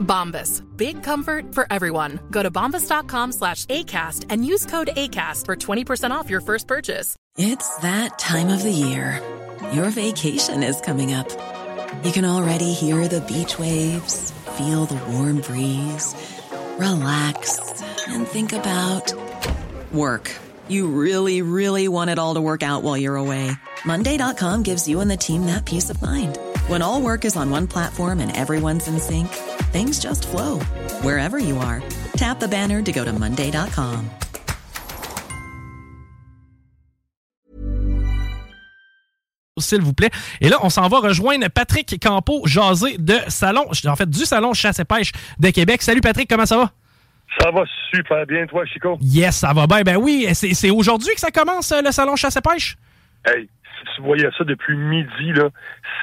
Bombas. Big comfort for everyone. Go to bombas.com slash ACAST and use code ACAST for 20% off your first purchase. It's that time of the year. Your vacation is coming up. You can already hear the beach waves, feel the warm breeze, relax, and think about work. You really, really want it all to work out while you're away. Monday.com gives you and the team that peace of mind. When all work is on one platform and everyone's in sync, things just flow wherever you are. Tap the banner to go to Monday.com. S'il vous plaît. Et là, on s'en va rejoindre Patrick Campo, jasé de Salon, en fait, du Salon Chasse et Pêche de Québec. Salut Patrick, comment ça va? Ça va super bien, toi, Chico? Yes, ça va bien. Ben oui, c'est aujourd'hui que ça commence, le Salon Chasse et Pêche? Hey, si tu voyais ça depuis midi, là,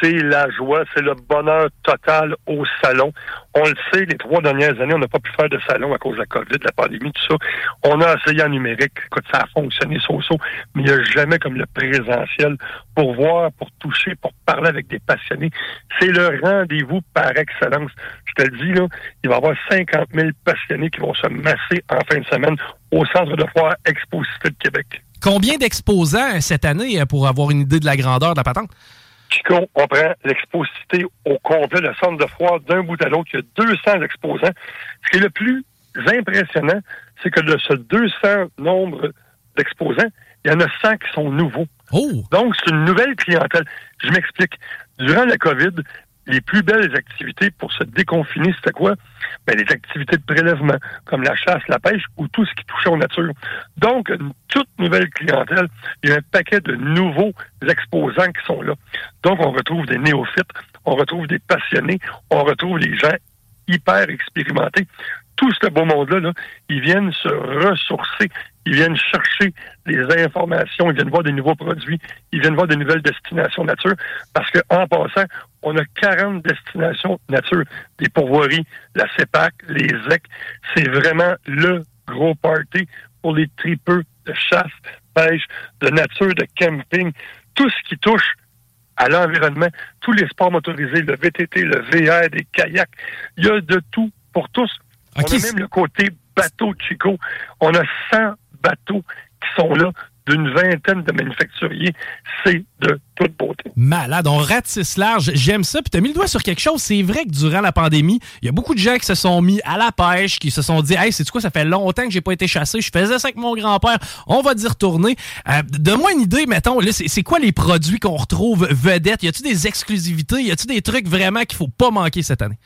c'est la joie, c'est le bonheur total au salon. On le sait, les trois dernières années, on n'a pas pu faire de salon à cause de la COVID, de la pandémie, tout ça. On a essayé en numérique, écoute, ça a fonctionné, so, so mais il n'y a jamais comme le présentiel pour voir, pour toucher, pour parler avec des passionnés. C'est le rendez-vous par excellence. Je te le dis, là, il va y avoir 50 000 passionnés qui vont se masser en fin de semaine au Centre de foire Exposité de Québec. Combien d'exposants cette année pour avoir une idée de la grandeur de la patente? Chico, on prend l'exposité au complet, le centre de foire d'un bout à l'autre. Il y a 200 exposants. Ce qui est le plus impressionnant, c'est que de ce 200 nombre d'exposants, il y en a 100 qui sont nouveaux. Oh. Donc, c'est une nouvelle clientèle. Je m'explique. Durant la COVID, les plus belles activités pour se déconfiner, c'était quoi? Ben, les activités de prélèvement, comme la chasse, la pêche ou tout ce qui touchait aux nature. Donc, une toute nouvelle clientèle. Il y a un paquet de nouveaux exposants qui sont là. Donc, on retrouve des néophytes, on retrouve des passionnés, on retrouve les gens hyper expérimentés. Tout ce beau monde-là, là, ils viennent se ressourcer, ils viennent chercher les informations, ils viennent voir des nouveaux produits, ils viennent voir de nouvelles destinations nature, parce que en passant, on a 40 destinations nature, des pourvoiries, la CEPAC, les ZEC. C'est vraiment le gros party pour les tripeux de chasse, pêche, de nature, de camping, tout ce qui touche à l'environnement, tous les sports motorisés, le VTT, le VR, des kayaks. Il y a de tout pour tous. On a même le côté bateau Chico. On a 100 bateaux qui sont là d'une vingtaine de manufacturiers. C'est de toute beauté. Malade, on ratisse large. J'aime ça. Puis tu as mis le doigt sur quelque chose. C'est vrai que durant la pandémie, il y a beaucoup de gens qui se sont mis à la pêche, qui se sont dit Hey, c'est quoi, ça fait longtemps que j'ai pas été chassé. Je faisais ça avec mon grand-père. On va d'y retourner. Euh, Donne-moi une idée, mettons, c'est quoi les produits qu'on retrouve vedettes? Y a-tu des exclusivités? Y a-tu des trucs vraiment qu'il faut pas manquer cette année?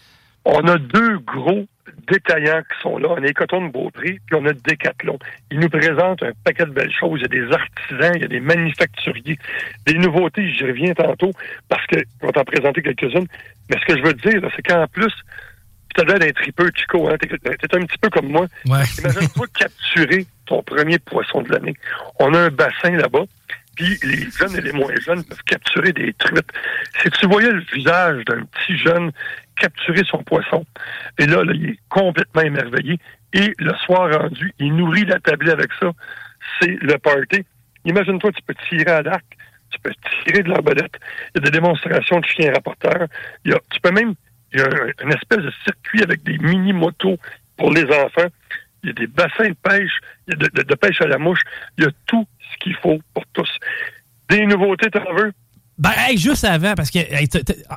On a deux gros détaillants qui sont là. On a Écoton de Beaupré, puis on a Décathlon. Ils nous présentent un paquet de belles choses. Il y a des artisans, il y a des manufacturiers, des nouveautés, j'y reviens tantôt, parce que je vais t'en présenter quelques-unes. Mais ce que je veux te dire, c'est qu'en plus, tu as d'être tripeux, Chico, hein? t'es un petit peu comme moi. Ouais. Imagine-toi capturer ton premier poisson de l'année. On a un bassin là-bas, puis les jeunes et les moins jeunes peuvent capturer des truites. Si tu voyais le visage d'un petit jeune capturer son poisson, et là, là, il est complètement émerveillé, et le soir rendu, il nourrit la tablée avec ça, c'est le party. Imagine-toi, tu peux tirer à l'arc, tu peux tirer de l'arbalète, il y a des démonstrations de chiens rapporteurs, il y a, tu peux même, il y a un, une espèce de circuit avec des mini-motos pour les enfants, il y a des bassins de pêche, il y a de, de, de pêche à la mouche, il y a tout ce qu'il faut pour tous. Des nouveautés, t'en veux? Ben, hey, juste avant, parce que,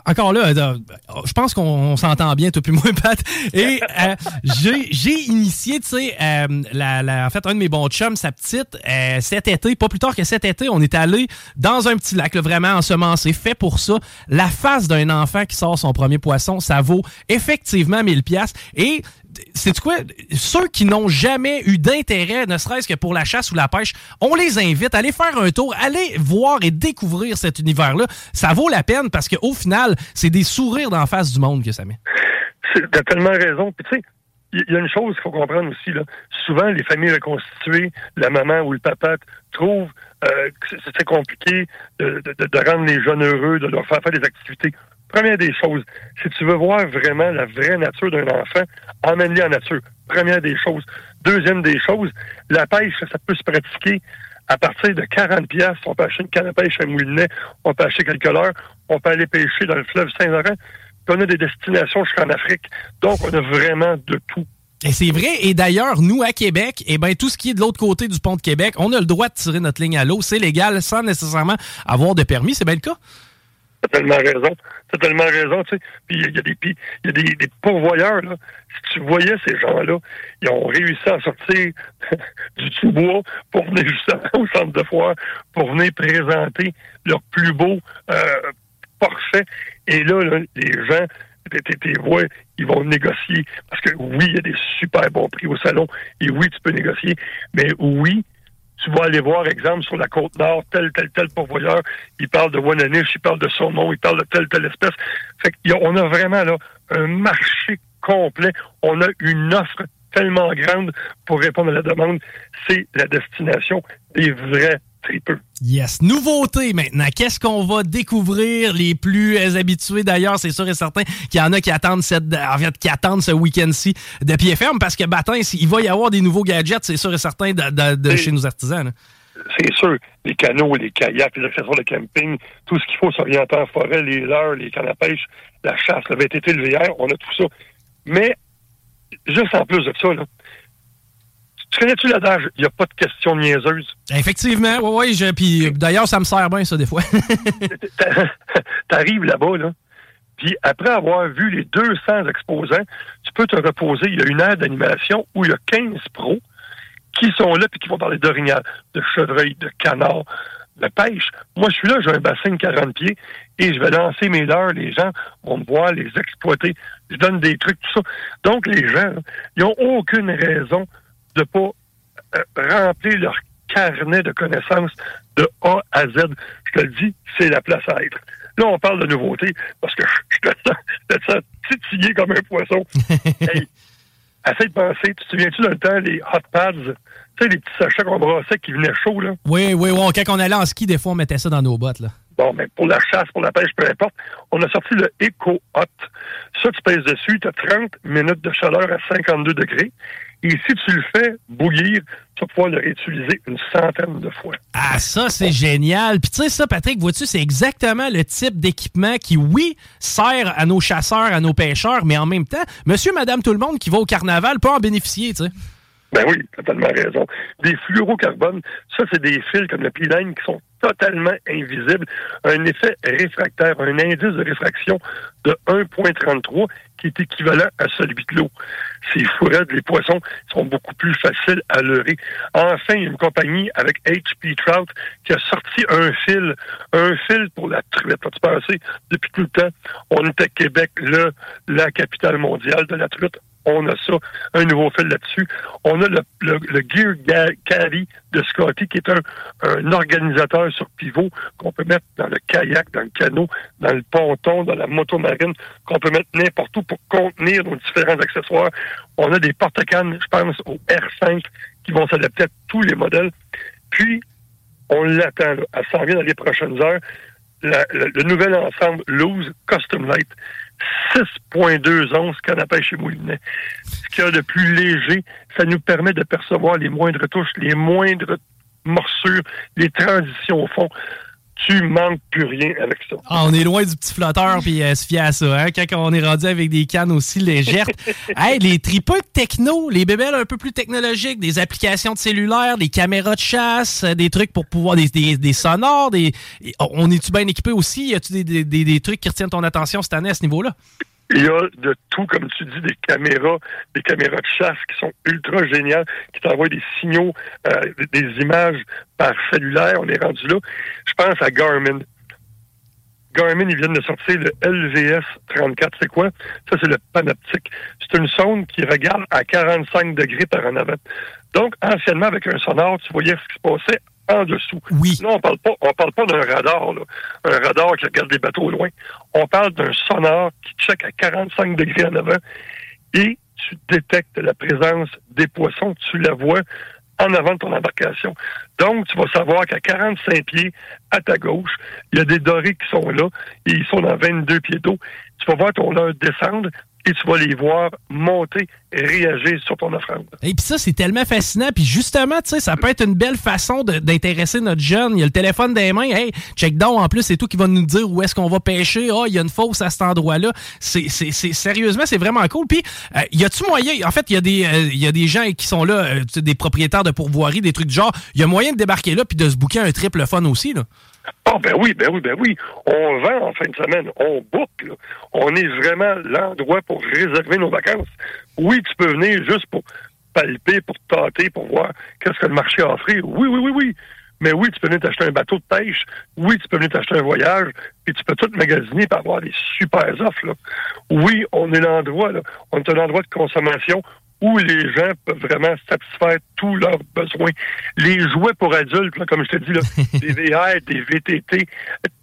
encore là, euh, je pense qu'on s'entend bien, toi puis moi, Pat. Et euh, j'ai j'ai initié, tu sais, euh, la, la- en fait, un de mes bons chums, sa petite, euh, cet été, pas plus tard que cet été, on est allé dans un petit lac, là, vraiment ensemencé, fait pour ça. La face d'un enfant qui sort son premier poisson, ça vaut effectivement 1000 pièces Et c'est quoi? Ceux qui n'ont jamais eu d'intérêt, ne serait-ce que pour la chasse ou la pêche, on les invite à aller faire un tour, aller voir et découvrir cet univers-là. Ça vaut la peine parce qu'au final, c'est des sourires d'en face du monde que ça met. T'as tellement raison. Puis tu sais, il y a une chose qu'il faut comprendre aussi. Là. Souvent, les familles reconstituées, la maman ou le papa trouvent euh, que c'est compliqué de, de, rendre les jeunes heureux, de leur faire faire des activités. Première des choses, si tu veux voir vraiment la vraie nature d'un enfant, emmène-les en nature. Première des choses. Deuxième des choses, la pêche, ça peut se pratiquer à partir de 40 pièces. On peut acheter une canne à pêche à Moulinet, on peut acheter quelques heures, on peut aller pêcher dans le fleuve Saint-Laurent. on a des destinations jusqu'en Afrique. Donc, on a vraiment de tout. Et c'est vrai. Et d'ailleurs, nous, à Québec, eh ben, tout ce qui est de l'autre côté du pont de Québec, on a le droit de tirer notre ligne à l'eau. C'est légal sans nécessairement avoir de permis. C'est bien le cas? T'as tellement raison. T'as tellement raison, tu sais. Puis il y a des, il y a des, des pourvoyeurs, là. Si tu voyais ces gens-là, ils ont réussi à sortir du sous-bois pour venir justement au centre de foire, pour venir présenter leur plus beau euh. Et là, les gens, tes vois, ils vont négocier. Parce que oui, il y a des super bons prix au salon. Et oui, tu peux négocier. Mais oui, tu vas aller voir, exemple, sur la côte nord, tel, tel, tel pourvoyeur, il parle de Wananish, il parle de saumon, il parle de telle, telle espèce. Fait qu'on a vraiment là un marché complet. On a une offre tellement grande pour répondre à la demande. C'est la destination des vrais tripeux. Yes. Nouveauté maintenant. Qu'est-ce qu'on va découvrir? Les plus habitués d'ailleurs? C'est sûr et certain qu'il y en a qui attendent cette, en fait, qui attendent ce week-end-ci de pied ferme parce que Batin, il va y avoir des nouveaux gadgets, c'est sûr et certain, de, chez nos artisans. C'est sûr. Les canaux, les kayaks, les accessoires de camping, tout ce qu'il faut s'orienter en forêt, les leurres, les cannes à pêche, la chasse, le VTT, le VR, on a tout ça. Mais, juste en plus de ça, là, tu connais-tu l'adage? Il n'y a pas de questions niaiseuses? Effectivement, oui, oui. Puis d'ailleurs, ça me sert bien, ça, des fois. T'arrives là-bas, là. Puis après avoir vu les 200 exposants, tu peux te reposer. Il y a une aire d'animation où il y a 15 pros qui sont là puis qui vont parler d'orignal, de chevreuil, de canard, de pêche. Moi, je suis là, j'ai un bassin de 40 pieds et je vais lancer mes leurres. Les gens vont me voir les exploiter. Je donne des trucs, tout ça. Donc, les gens, ils n'ont aucune raison de ne pas euh, remplir leur carnet de connaissances de A à Z. Je te le dis, c'est la place à être. Là, on parle de nouveautés parce que je te sens, je te sens titillé comme un poisson. hey, essaye de penser, tu te souviens-tu dans le temps, les hot pads, tu sais, les petits sachets qu'on brassait qui venaient chauds, là? Oui, oui, oui. Quand on allait en ski, des fois, on mettait ça dans nos bottes, là. Bon, mais pour la chasse, pour la pêche, peu importe, on a sorti le Eco Hot. Ça, tu pèses dessus, tu as 30 minutes de chaleur à 52 degrés. Et si tu le fais bouillir, tu vas pouvoir le réutiliser une centaine de fois. Ah, ça, c'est génial. Puis tu sais, ça, Patrick, vois-tu, c'est exactement le type d'équipement qui, oui, sert à nos chasseurs, à nos pêcheurs, mais en même temps, monsieur, madame, tout le monde qui va au carnaval peut en bénéficier, tu sais. Ben oui, totalement raison. Des fluorocarbones, ça, c'est des fils comme le pilène qui sont totalement invisibles. Un effet réfractaire, un indice de réfraction de 1,33 qui est équivalent à celui de l'eau. Ces fourrades, les poissons sont beaucoup plus faciles à leurrer. Enfin, il y a une compagnie avec HP Trout qui a sorti un fil, un fil pour la truite. As-tu pensé? Depuis tout le temps, on est à Québec, le, la capitale mondiale de la truite on a ça, un nouveau fil là-dessus. On a le, le, Gear Carry de Scotty, qui est un, organisateur sur pivot qu'on peut mettre dans le kayak, dans le canot, dans le ponton, dans la moto marine, qu'on peut mettre n'importe où pour contenir nos différents accessoires. On a des porte-cannes, je pense, au R5, qui vont s'adapter à tous les modèles. Puis, on l'attend, à s'en vient dans les prochaines heures, le nouvel ensemble Loose Custom Light. 6,2 onces canapé chez Moulinet. Ce qu'il y a de plus léger, ça nous permet de percevoir les moindres touches, les moindres morsures, les transitions au fond tu manques plus rien avec ça. Ah, on est loin du petit flotteur puis euh, se fier à ça, hein, quand on est rendu avec des cannes aussi légères. hey, les tripeux techno, les bébelles un peu plus technologiques, des applications de cellulaire, des caméras de chasse, euh, des trucs pour pouvoir, des, des, sonores, des, on est-tu bien équipé aussi? Y a-tu des, des, des trucs qui retiennent ton attention cette année à ce niveau-là? Il y a de tout, comme tu dis, des caméras, des caméras de chasse qui sont ultra géniales, qui t'envoient des signaux, euh, des images par cellulaire. On est rendu là. Je pense à Garmin. Garmin, ils viennent de sortir le LVS 34. C'est quoi? Ça, c'est le panoptique. C'est une sonde qui regarde à 45 degrés par en avant. Donc, anciennement, avec un sonore, tu voyais ce qui se passait en dessous. Oui. Là, on parle pas, on parle pas d'un radar, là. un radar qui regarde des bateaux au loin. On parle d'un sonore qui check à 45 degrés en avant et tu détectes la présence des poissons, tu la vois en avant de ton embarcation. Donc, tu vas savoir qu'à 45 pieds à ta gauche, il y a des dorés qui sont là et ils sont dans 22 pieds d'eau. Tu vas voir ton leurre descendre et tu vas les voir monter réagir sur ton offrande. Et puis ça, c'est tellement fascinant. Puis justement, tu sais, ça peut être une belle façon d'intéresser notre jeune. Il y a le téléphone des mains. Hey, check down, en plus, c'est tout qui va nous dire où est-ce qu'on va pêcher. Ah, il y a une fosse à cet endroit-là. C'est, sérieusement, c'est vraiment cool. Puis, euh, y a-tu moyen, en fait, il y, a des, euh, y a des gens qui sont là, euh, des propriétaires de pourvoirie, des trucs du genre. Il y a moyen de débarquer là puis de se booker un triple fun aussi, là? Ah ben oui, ben oui, ben oui. On vend en fin de semaine, on boucle. On est vraiment l'endroit pour réserver nos vacances. Oui, tu peux venir juste pour palper, pour tâter, pour voir qu'est-ce que le marché a offert. Oui, oui, oui, oui. Mais oui, tu peux venir t'acheter un bateau de pêche. Oui, tu peux venir t'acheter un voyage. Puis tu peux tout magasiner pour avoir des super offres. Là. Oui, on est l'endroit. On est un endroit de consommation où les gens peuvent vraiment satisfaire tous leurs besoins. Les jouets pour adultes, comme je te dis, là, des VR, des VTT,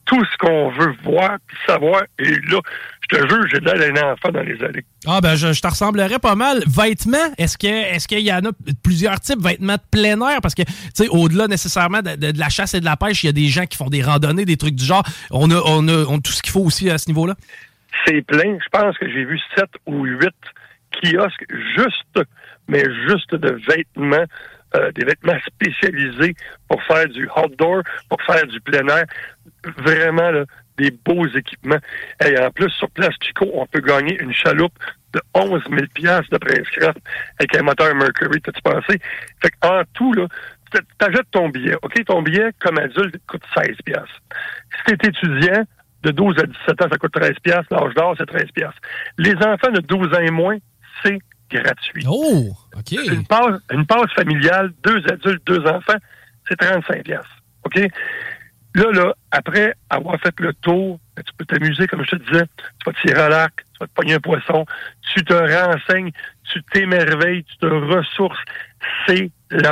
tout ce qu'on veut voir puis savoir. Et là, je te jure, j'ai de l'air d'un enfant dans les allées. Ah ben, je, te ressemblerais pas mal. Vêtements, est-ce que est-ce qu'il y en a plusieurs types? Vêtements de plein air? Parce que, tu sais, au-delà nécessairement de, la chasse et de la pêche, il y a des gens qui font des randonnées, des trucs du genre. On a, on a, on a tout ce qu'il faut aussi à ce niveau-là. C'est plein. Je pense que j'ai vu sept ou huit kiosque juste, mais juste de vêtements, euh, des vêtements spécialisés pour faire du outdoor, pour faire du plein air. Vraiment, des beaux équipements. Et en plus, sur Place Chico, on peut gagner une chaloupe de 11 000 de Prince Craft avec un moteur Mercury, t'as-tu pensé? Fait en tout, là, t'achètes ton billet. OK, ton billet, comme adulte, coûte 16 Si t'es étudiant, de 12 à 17 ans, ça coûte 13 L'âge d'or, c'est 13 Les enfants de 12 ans et moins, c'est gratuit. Oh, OK. Une passe, une passe familiale, deux adultes, deux enfants, c'est 35 OK? Là, là, après avoir fait le tour, ben, tu peux t'amuser, comme je te disais, tu vas tirer à l'arc, tu vas te pogner un poisson, tu te renseignes, tu t'émerveilles, tu te ressources. C'est la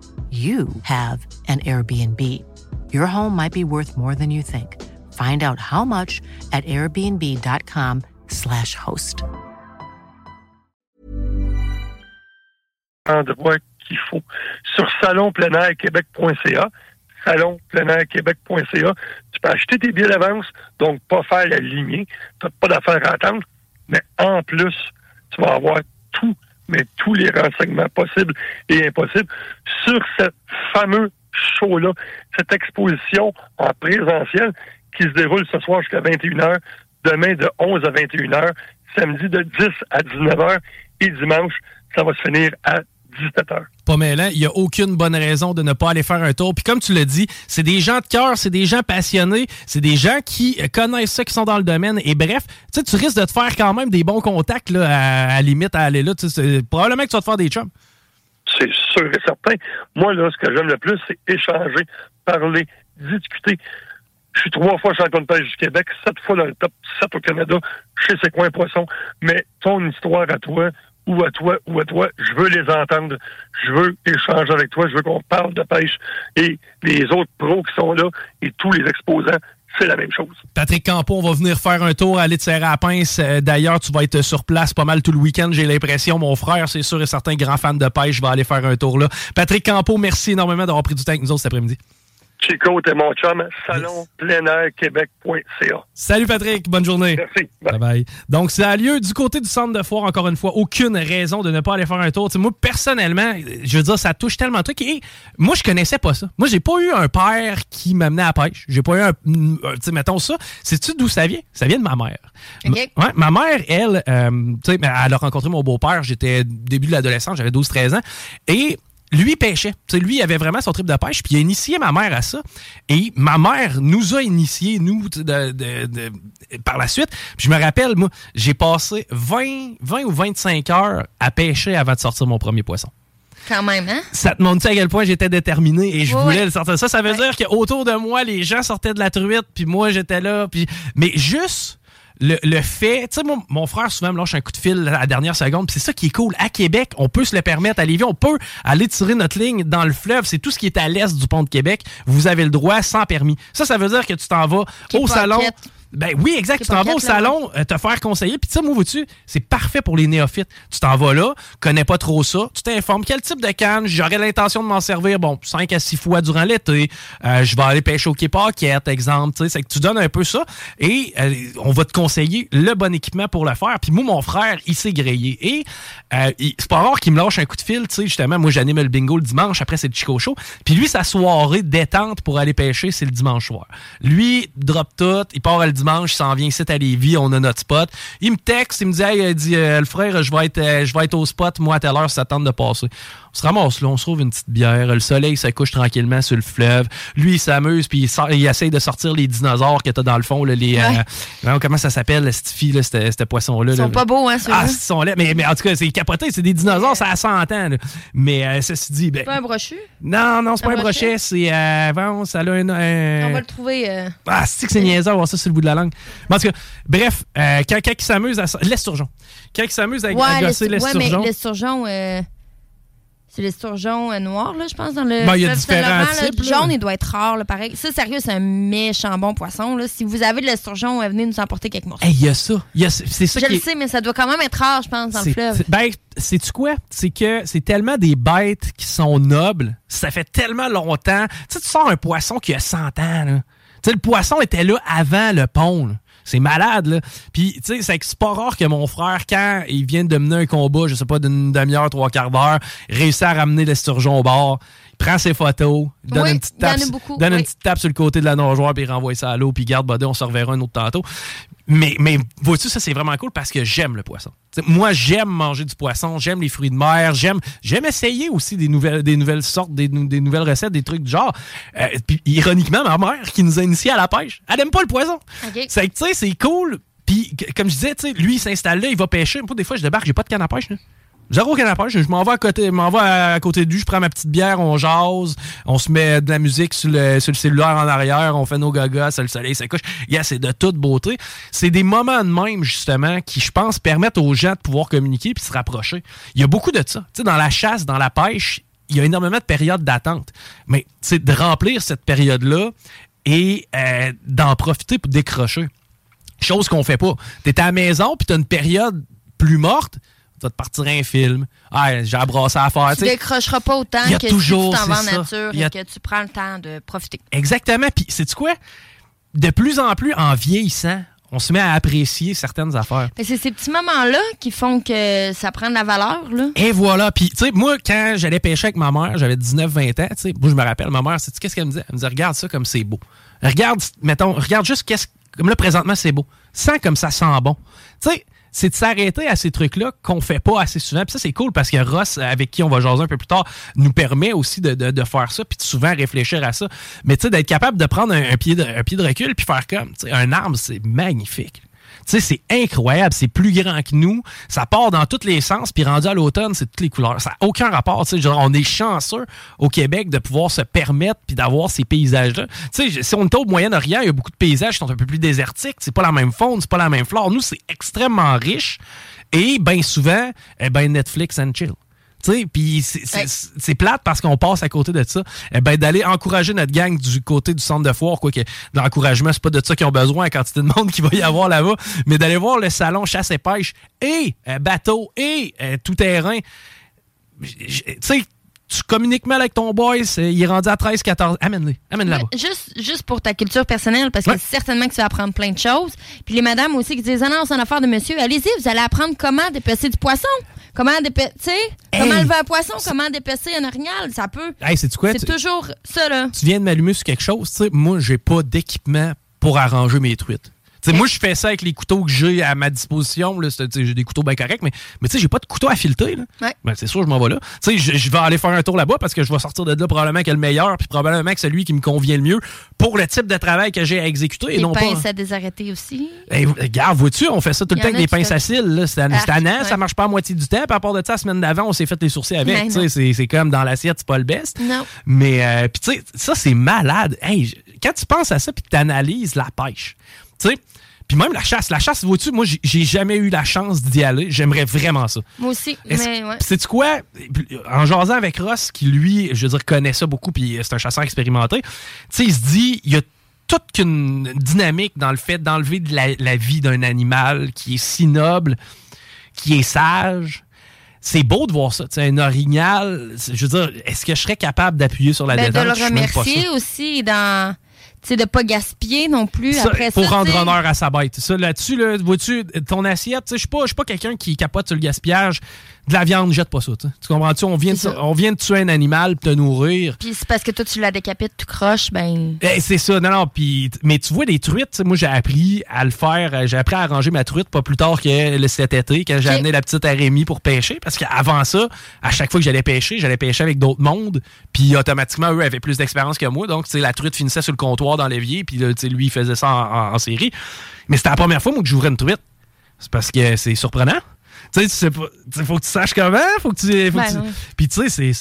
you have an Airbnb. Your home might be worth more than you think. Find out how much at airbnb.com/slash host. Endroit qu'il faut. Sur salonpleinairquebec.ca, salonpleinairquebec.ca, tu peux acheter tes billets d'avance, donc pas faire la lignée, tu n'as pas d'affaire à attendre, mais en plus, tu vas avoir tout mais tous les renseignements possibles et impossibles sur ce fameux show-là, cette exposition en présentiel qui se déroule ce soir jusqu'à 21h, demain de 11 à 21h, samedi de 10 à 19h et dimanche, ça va se finir à 17h. Pas mêlant, il n'y a aucune bonne raison de ne pas aller faire un tour. Puis comme tu l'as dit, c'est des gens de cœur, c'est des gens passionnés, c'est des gens qui connaissent ça, qui sont dans le domaine. Et bref, tu risques de te faire quand même des bons contacts là, à, limite à aller là. Probablement que tu vas te faire des chums. C'est sûr et certain. Moi, là, ce que j'aime le plus, c'est échanger, parler, discuter. Je suis trois fois champion de pêche du Québec, sept fois dans le top sept au Canada. Je sais c'est quoi un poisson. Mais ton histoire à toi, ou à toi ou à toi. Je veux les entendre. Je veux échanger avec toi. Je veux qu'on parle de pêche. Et les autres pros qui sont là et tous les exposants, c'est la même chose. Patrick Campo, on va venir faire un tour, te serrer à pince. Euh, d'ailleurs, tu vas être sur place pas mal tout le week-end, j'ai l'impression. Mon frère, c'est sûr et certain, grand fan de pêche, va aller faire un tour là. Patrick Campo, merci énormément d'avoir pris du temps avec nous cet après-midi. Chico, t'es mon chum. Salon plein air québec.ca. Salut Patrick, bonne journée. Merci. Bye bye. Donc, ça a lieu du côté du centre de foire, encore une fois. Aucune raison de ne pas aller faire un tour. T'sais, moi, personnellement, je veux dire, ça touche tellement de trucs. Et moi, je connaissais pas ça. Moi, j'ai pas eu un père qui m'amenait à la pêche. J'ai pas eu un. Tu sais, mettons ça. Sais-tu d'où ça vient? Ça vient de ma mère. OK. Ouais, ma mère, elle, euh, tu sais, elle a rencontré mon beau-père. J'étais début de l'adolescence, j'avais 12-13 ans. Et lui pêchait. sais, lui, il avait vraiment son trip de pêche, puis il a initié ma mère à ça. Et ma mère nous a initiés, nous, de, de, de, par la suite. Puis je me rappelle, moi, j'ai passé 20, 20 ou 25 heures à pêcher avant de sortir mon premier poisson. Quand même, hein? Ça te montre à quel point j'étais déterminé et je Oui, voulais le sortir. Ça, ça veut dire qu'autour de moi, les gens sortaient de la truite, puis moi, j'étais là. Puis... Mais juste le, le fait, tu sais, mon, mon frère souvent me lâche un coup de fil à la dernière seconde, c'est ça qui est cool. À Québec, on peut se le permettre. À Lévis, on peut aller tirer notre ligne dans le fleuve. C'est tout ce qui est à l'est du pont de Québec. Vous avez le droit sans permis. Ça, ça veut dire que tu t'en vas Qui au salon. Ben oui, exact. Tu t'en vas au salon euh, te faire conseiller. Puis tu sais, moi, vois-tu, c'est parfait pour les néophytes. Tu t'en vas là, connais pas trop ça, tu t'informes quel type de canne, j'aurais l'intention de m'en servir, bon, 5 à 6 fois durant l'été. Euh, je vais aller pêcher au Quai Paquette, exemple. Tu sais, c'est que tu donnes un peu ça et euh, on va te conseiller le bon équipement pour le faire. Puis moi, mon frère, il s'est grillé. Et euh, c'est pas rare qu'il me lâche un coup de fil, tu sais, justement. Moi, j'anime le bingo le dimanche, après c'est le Chico Show. Puis lui, sa soirée détente pour aller pêcher, c'est le dimanche soir. Lui, drop tout, il part le dimanche, il s'en vient ici à Lévis, on a notre spot. Il me texte, il me dit, hey, dit, euh, le frère, je vais être, euh, je vais être au spot, moi, à telle heure, ça tente de passer. On se ramasse là, on se trouve une petite bière, le soleil se couche tranquillement sur le fleuve. Lui, il s'amuse, puis il, sort- il essaye de sortir les dinosaures que t'as dans le fond, là, les, Ouais. euh, comment ça s'appelle, cette fille, là, cette poisson-là. Ils là. sont pas beaux, hein, ceux-là? Ah, ils sont laids. Mais, mais en tout cas, c'est capoté, c'est des dinosaures, ça a 100 ans. là. Mais euh, ceci dit, ben, Pas un brochu? non, non, c'est pas Un brochet, c'est. Euh, bon, ça a un. un- On va le trouver. euh, Ah, c'est que c'est niaiseux avoir ça sur le bout de la langue? Mais en tout cas, bref, euh, quand, quand il s'amuse à. L'esturgeon. Quand il s'amuse à, à Ouais, gosser les- ouais, mais l'esturgeon. C'est l'esturgeon euh, noir, là, je pense, dans le. Ben, il y a différents types, Le jaune, il doit être rare, là, pareil. Ça, sérieux, c'est un méchant bon poisson, là. Si vous avez de l'esturgeon, venez nous emporter quelques morceaux. Hey, il y a ça. Y a- C'est ça je qui le est- sais, mais ça doit quand même être rare, je pense, dans le fleuve. Ben, sais-tu quoi? C'est que c'est tellement des bêtes qui sont nobles. Ça fait tellement longtemps. Tu sais, tu sors un poisson qui a 100 ans, là. Tu sais, le poisson était là avant le pont, là. C'est malade, là. Puis, tu sais, c'est pas rare que mon frère, quand il vient de mener un combat, je sais pas, d'une demi-heure, trois quarts d'heure, réussit à ramener l'esturgeon au bord, il prend ses photos, donne Oui, une petite tape, donne oui. une petite tape sur le côté de la nageoire, puis renvoie ça à l'eau, puis garde, buddy, on se reverra un autre tantôt. Mais, mais vois-tu, ça, c'est vraiment cool parce que j'aime le poisson. T'sais, moi, j'aime manger du poisson, j'aime les fruits de mer, j'aime j'aime essayer aussi des nouvelles, des nouvelles sortes, des, nou- des nouvelles recettes, des trucs du genre. Euh, puis, ironiquement, ma mère, qui nous a initiés à la pêche, elle aime pas le poisson. OK. C'est que, tu sais, c'est cool. Puis, comme je disais, lui, il s'installe là, il va pêcher. Moi, des fois, je débarque, j'ai pas de canne à pêche, là. Zéro à pêche. Je m'en vais à côté, je m'en vais à, côté de lui, je prends ma petite bière, on jase, on se met de la musique sur le, sur le cellulaire en arrière, on fait nos gagas, le soleil se couche. Yeah, c'est de toute beauté. C'est des moments de même, justement, qui, je pense, permettent aux gens de pouvoir communiquer puis se rapprocher. Il y a beaucoup de ça. Tu sais, dans la chasse, dans la pêche, il y a énormément de périodes d'attente. Mais, c'est de remplir cette période-là et euh, d'en profiter pour décrocher. Chose qu'on fait pas. T'es à la maison, puis t'as une période plus morte, tu vas te partir un film. Ah, j'ai abrassé à faire. Tu décrocheras pas autant que toujours, si tu t'en vas en c'est nature a- et que tu prends le temps de profiter. Exactement. Puis, sais-tu quoi? De plus en plus, en vieillissant, on se met à apprécier certaines affaires. Mais c'est ces petits moments-là qui font que ça prend de la valeur, là. Et voilà. Puis, tu sais, moi, quand j'allais pêcher avec ma mère, j'avais 19-20 ans, tu sais, moi, je me rappelle, ma mère, sais-tu qu'est-ce qu'elle me disait? Elle me disait, regarde ça comme c'est beau. Regarde, mettons, regarde juste qu'est-ce, comme là, présentement, c'est beau. Sens comme ça sent bon. Tu sais, c'est de s'arrêter à ces trucs-là qu'on fait pas assez souvent. Puis ça, c'est cool parce que Ross, avec qui on va jaser un peu plus tard, nous permet aussi de, de- faire ça puis de souvent réfléchir à ça. Mais tu sais, d'être capable de prendre un, un pied, de, un pied de recul puis faire comme, tu sais, un arbre, c'est magnifique. Tu sais, c'est incroyable, c'est plus grand que nous, ça part dans tous les sens, puis rendu à l'automne, c'est toutes les couleurs. Ça n'a aucun rapport, tu sais, genre, on est chanceux au Québec de pouvoir se permettre puis d'avoir ces paysages-là. Tu sais, si on est au Moyen-Orient, il y a beaucoup de paysages qui sont un peu plus désertiques, c'est pas la même faune, c'est pas la même flore. Nous, c'est extrêmement riche, et bien souvent, eh ben Netflix and chill. Puis c'est- plate parce qu'on passe à côté de ça. Eh ben, d'aller encourager notre gang du côté du centre de foire, quoi que l'encouragement, c'est pas de ça qu'ils ont besoin, la quantité de monde qu'il va y avoir là-bas, mais d'aller voir le salon chasse et pêche et euh, bateau et euh, tout terrain. Tu sais, tu communiques mal avec ton boy, c'est- il est rendu à 13, 14. Amène-le. Amène là-bas. Juste, juste pour ta culture personnelle, parce que Ouais. certainement que tu vas apprendre plein de choses. Puis les madames aussi qui disent Ah non, c'est une affaire de monsieur. Allez-y, vous allez apprendre comment dépecer du poisson. Comment dépecer, tu sais, comment lever un poisson, comment dépecer un orignal. Ça peut. Hey, quoi? C'est Tu- toujours ça, là. tu viens de m'allumer sur quelque chose, tu sais, moi, j'ai pas d'équipement pour arranger mes truites. Moi, je fais ça avec les couteaux que j'ai à ma disposition. J'ai des couteaux bien corrects, mais, mais tu sais, j'ai pas de couteau à fileter. là. Ouais. Ben, c'est sûr, je m'en vais là. Tu sais, je, vais aller faire un tour là-bas parce que je vais sortir de là probablement que le meilleur, puis probablement que celui qui me convient le mieux pour le type de travail que j'ai à exécuter et Les non pinces pas. à désarrêter aussi. Hey, regarde, vois-tu, on fait ça tout le temps avec des pinces à cils. là. C'est Ah, tannant, ouais. ça marche pas à moitié du temps. À part de ça, la semaine d'avant, on s'est fait les sourcils avec. C'est comme dans l'assiette, c'est pas le best. Non. Mais, euh, puis tu sais, ça, c'est malade. Hey, quand tu penses à ça, puis que tu analyses la pêche, tu sais, puis même la chasse. La chasse, vois-tu, moi, j'ai- jamais eu la chance d'y aller. J'aimerais vraiment ça. Moi aussi. Mais ouais. Sais-tu quoi? En jasant avec Ross, qui lui, je veux dire, connaît ça beaucoup, puis c'est un chasseur expérimenté, tu sais, il se dit, il y a toute qu'une dynamique dans le fait d'enlever de la, la vie d'un animal qui est si noble, qui est sage. C'est beau de voir ça. Tu sais, un orignal, je veux dire, est-ce que je serais capable d'appuyer sur la Ben, de le remercier aussi dans. Sais, de pas gaspiller non plus Ça, après ça. rendre honneur à sa bête. Ça, là-dessus, là, vois-tu, ton assiette, tu sais, je suis pas, je suis pas quelqu'un qui capote sur le gaspillage. De la viande, jette pas ça. tu comprends-tu? On vient, de, on vient de tuer un animal pour te nourrir. Puis c'est parce que toi, tu la décapites, tu croches, ben. Eh, c'est ça, non, non. Puis, mais tu vois, des truites, moi, j'ai appris à le faire. euh, J'ai appris à arranger ma truite pas plus tard que le- cet été, quand j'ai amené la petite à Rémi pour pêcher. Parce qu'avant ça, à chaque fois que j'allais pêcher, j'allais pêcher avec d'autres mondes. Puis, automatiquement, eux avaient plus d'expérience que moi. Donc, la truite finissait sur le comptoir dans l'évier. Puis, là, tu sais, lui, il faisait ça en, en- en série. Mais c'était la première fois, moi, que j'ouvrais une truite. C'est parce que c'est surprenant. Tu sais, tu sais pas. Faut que tu saches comment. Faut que tu. Faut que Ben tu-. Puis tu sais,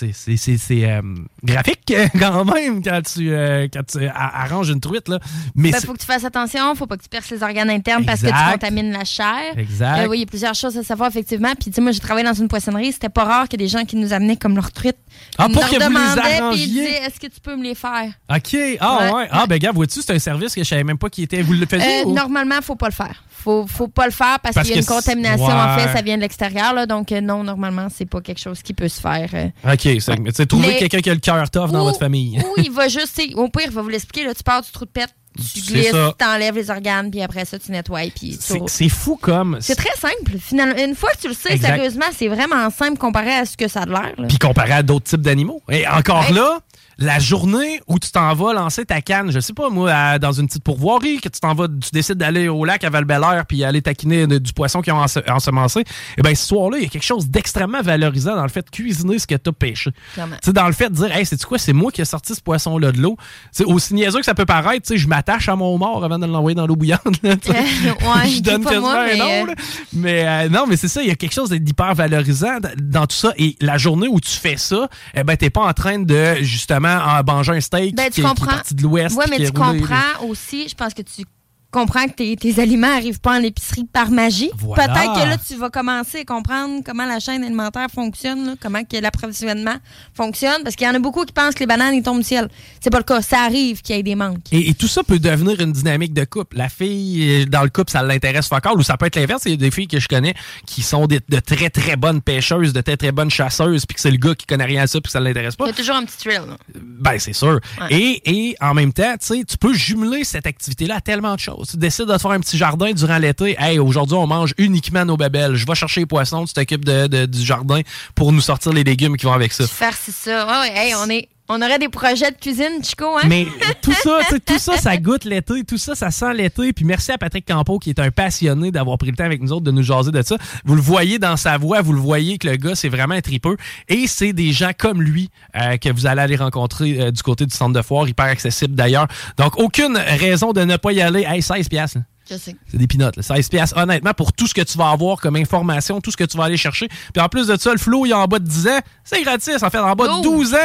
c'est- euh, graphique quand même quand tu, euh, quand tu arranges une truite. Là. Mais Ben, faut que tu fasses attention, faut pas que tu perces les organes internes parce que tu contamines la chair. Exact. Euh, oui, il y a plusieurs choses à savoir, effectivement. Puis, tu sais, moi, j'ai travaillé dans une poissonnerie. C'était pas rare que des gens qui nous amenaient comme leur truite. Ah, pour nous que vous les demandaient, Puis ils disaient, est-ce que tu peux me les faire? OK. Ah ouais. Ouais, Ah ben gars, vois-tu, c'est un service que je savais même pas qui était. Vous le faisiez? Euh, ou- normalement, faut pas le faire. Faut, faut pas le faire parce, Parce qu'il y a une contamination. En fait, ça vient de l'extérieur. là. Donc, euh, non, normalement, c'est pas quelque chose qui peut se faire. euh. OK, mais trouver quelqu'un qui a le cœur tough dans votre famille. Ou il va juste, au pire, il va vous l'expliquer. là, Tu pars du trou de pète, tu glisses, t'enlèves les organes, puis après ça, tu nettoies. Puis C'est fou comme. C'est très simple. Finalement, une fois que tu le sais, Exact. sérieusement, c'est vraiment simple comparé à ce que ça a l'air. là. Puis comparé à d'autres types d'animaux. Et encore Ouais. là, la journée où tu t'en vas lancer ta canne, je sais pas moi, à- dans une petite pourvoirie, que tu t'en vas, tu décides d'aller au lac à val puis aller taquiner de- du poisson qui ont ense- ensemencé, et bien ce soir-là, il y a quelque chose d'extrêmement valorisant dans le fait de cuisiner ce que tu as pêché. Clairement. Tu sais, dans le fait de dire, hey, c'est quoi, c'est moi qui ai sorti ce poisson-là de l'eau. C'est aussi niaiseux que ça peut paraître, tu sais, je m'attache à mon mort avant de l'envoyer dans l'eau bouillante. là, ouais, je donne quasiment moi, un mais, nom, euh, là. Mais euh, non, mais c'est ça, il y a quelque chose d'hyper valorisant dans tout ça. Et la journée où tu fais ça, eh ben, t'es pas en train de, justement, en manger un steak Ben, qui, tu qui est comprends. parti de l'Ouest. Ouais, puis mais tu là. comprends aussi, je pense que tu comprends que tes, tes aliments arrivent pas en épicerie par magie. Voilà. Peut-être que là, tu vas commencer à comprendre comment la chaîne alimentaire fonctionne, là, comment que l'approvisionnement fonctionne, parce qu'il y en a beaucoup qui pensent que les bananes, ils tombent du ciel. C'est pas le cas. Ça arrive qu'il y ait des manques. Et, et tout ça peut devenir une dynamique de couple. La fille, euh, dans le couple, ça l'intéresse encore, ou ça peut être l'inverse. Il y a des filles que je connais qui sont des- de très, très bonnes pêcheuses, de très, très bonnes chasseuses, puis que c'est le gars qui connaît rien à ça, puis que ça l'intéresse pas. Il y a toujours un petit thrill. là. Ben, c'est sûr. Et, et en même temps, tu sais, tu peux jumeler cette activité-là à tellement de choses. Tu décides de te faire un petit jardin durant l'été. Hey, aujourd'hui, on mange uniquement nos babelles. Je vais chercher les poissons, tu t'occupes de, du jardin pour nous sortir les légumes qui vont avec ça. Faire c'est ça. Ouais, on est. On aurait des projets de cuisine, Chico, hein? Mais tout ça, tout ça, ça goûte l'été, tout ça, ça sent l'été. Puis merci à Patrick Campo qui est un passionné d'avoir pris le temps avec nous autres de nous jaser de ça. Vous le voyez dans sa voix, vous le voyez que le gars, c'est vraiment un tripeux. Et c'est des gens comme lui euh, que vous allez aller rencontrer euh, du côté du centre de foire, hyper accessible d'ailleurs. Donc aucune raison de ne pas y aller. Hey, 16 piastres. Là. Je sais. C'est des pinottes, là. 16 piastres, honnêtement, pour tout ce que tu vas avoir comme information, tout ce que tu vas aller chercher. Puis en plus de ça, le flow, il est en bas de 10 ans. C'est gratis. En fait, en bas de Oh! 12 ans,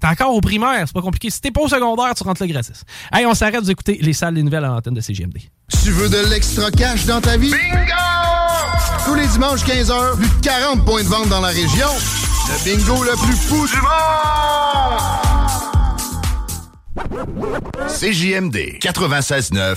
t'es encore au primaire. C'est pas compliqué. Si t'es pas au secondaire, tu rentres là gratis. Hey, on s'arrête vous écouter les salles des nouvelles à l'antenne de CGMD. Tu veux de l'extra cash dans ta vie? Bingo! Tous les dimanches 15h, plus de 40 points de vente dans la région. Le bingo le plus fou du monde! CJMD 96.9.